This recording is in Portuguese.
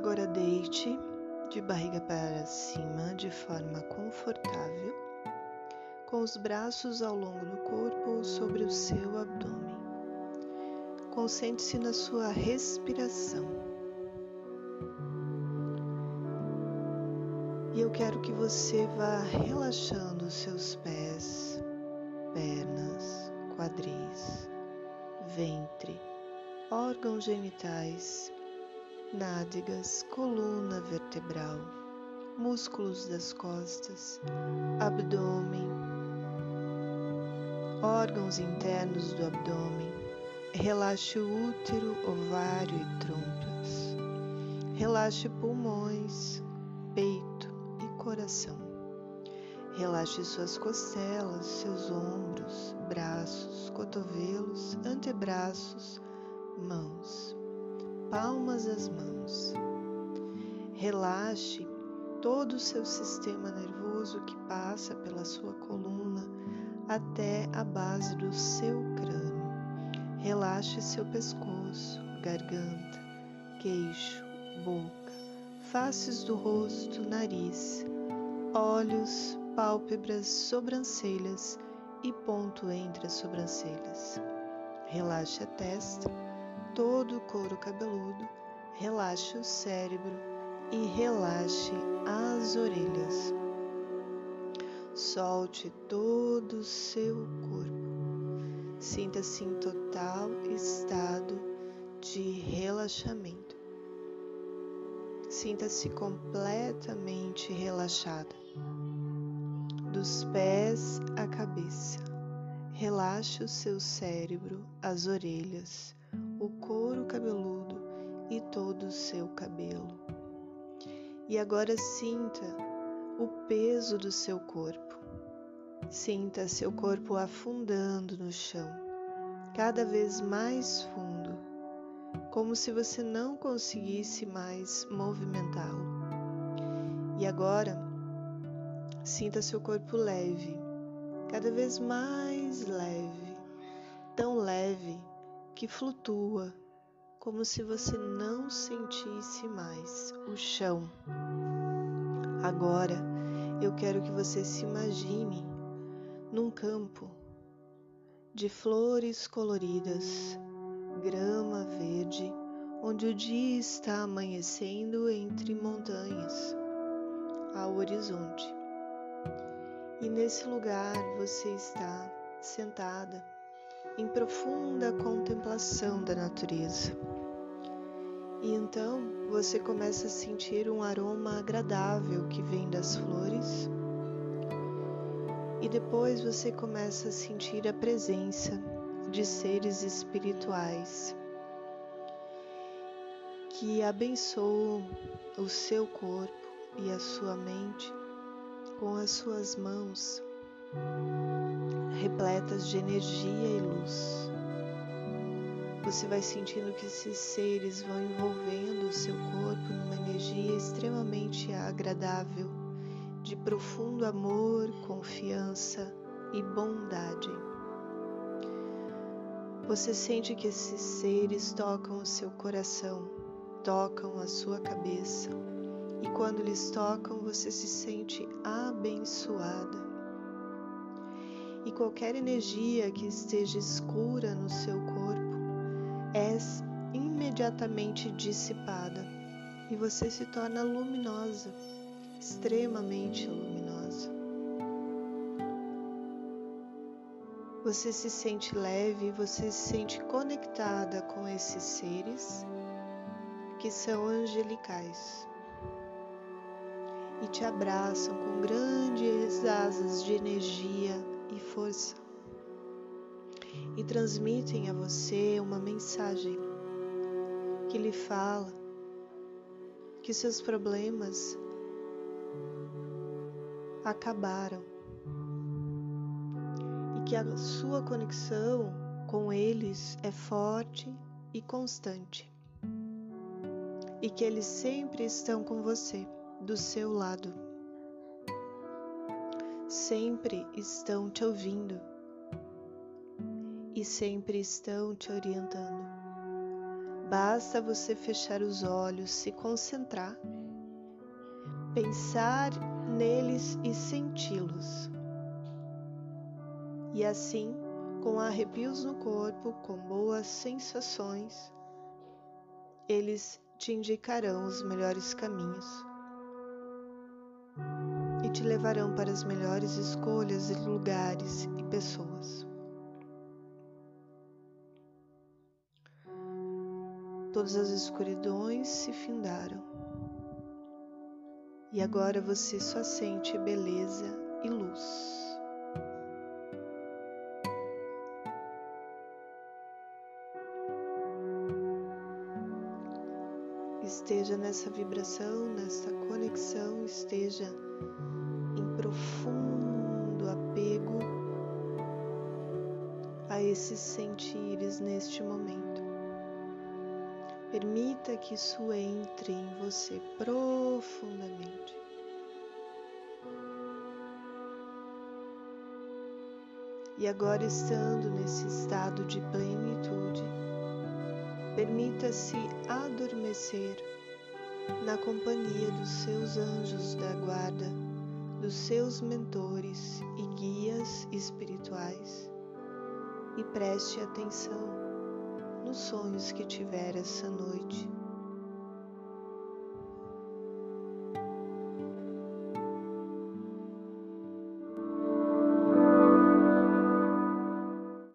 Agora deite de barriga para cima de forma confortável, com os braços ao longo do corpo sobre o seu abdômen. Concentre-se na sua respiração. E eu quero que você vá relaxando os seus pés, pernas, quadris, ventre, órgãos genitais nádegas, coluna vertebral, músculos das costas, abdômen, órgãos internos do abdômen. Relaxe o útero, ovário e trompas. Relaxe pulmões, peito e coração. Relaxe suas costelas, seus ombros, braços, cotovelos, antebraços, mãos palmas das mãos. Relaxe todo o seu sistema nervoso que passa pela sua coluna até a base do seu crânio. Relaxe seu pescoço, garganta, queixo, boca, faces do rosto, nariz, olhos, pálpebras, sobrancelhas e ponto entre as sobrancelhas. Relaxe a testa todo o couro cabeludo, relaxe o cérebro e relaxe as orelhas. Solte todo o seu corpo. Sinta-se em total estado de relaxamento. Sinta-se completamente relaxada, dos pés à cabeça. Relaxe o seu cérebro, as orelhas, o couro cabeludo e todo o seu cabelo. E agora sinta o peso do seu corpo. Sinta seu corpo afundando no chão, cada vez mais fundo, como se você não conseguisse mais movimentá-lo. E agora, sinta seu corpo leve, cada vez mais leve, tão leve que flutua, como se você não sentisse mais o chão. Agora eu quero que você se imagine num campo de flores coloridas, grama verde, onde o dia está amanhecendo entre montanhas ao horizonte. E nesse lugar você está sentada em profunda contemplação da natureza. E então você começa a sentir um aroma agradável que vem das flores. E depois você começa a sentir a presença de seres espirituais que abençoam o seu corpo e a sua mente com as suas mãos repletas de energia e luz. Você vai sentindo que esses seres vão envolvendo o seu corpo numa energia extremamente agradável, de profundo amor, confiança e bondade. Você sente que esses seres tocam o seu coração, tocam a sua cabeça, e quando eles tocam, você se sente abençoada e qualquer energia que esteja escura no seu corpo é imediatamente dissipada e você se torna luminosa, extremamente luminosa. Você se sente leve, você se sente conectada com esses seres que são angelicais e te abraçam com grandes asas de energia e força. E transmitem a você uma mensagem que lhe fala que seus problemas acabaram e que a sua conexão com eles é forte e constante e que eles sempre estão com você, do seu lado sempre estão te ouvindo e sempre estão te orientando. Basta você fechar os olhos, se concentrar, pensar neles e senti-los. E assim, com arrepios no corpo, com boas sensações, eles te indicarão os melhores caminhos e te levarão para as melhores escolhas, lugares e pessoas. Todas as escuridões se findaram e agora você só sente beleza e luz. Esteja nessa vibração, nessa conexão, esteja em profundo apego a esses sentires neste momento. Permita que isso entre em você profundamente. E agora, estando nesse estado de plenitude, Permita-se adormecer na companhia dos seus anjos da guarda, dos seus mentores e guias espirituais e preste atenção nos sonhos que tiver essa noite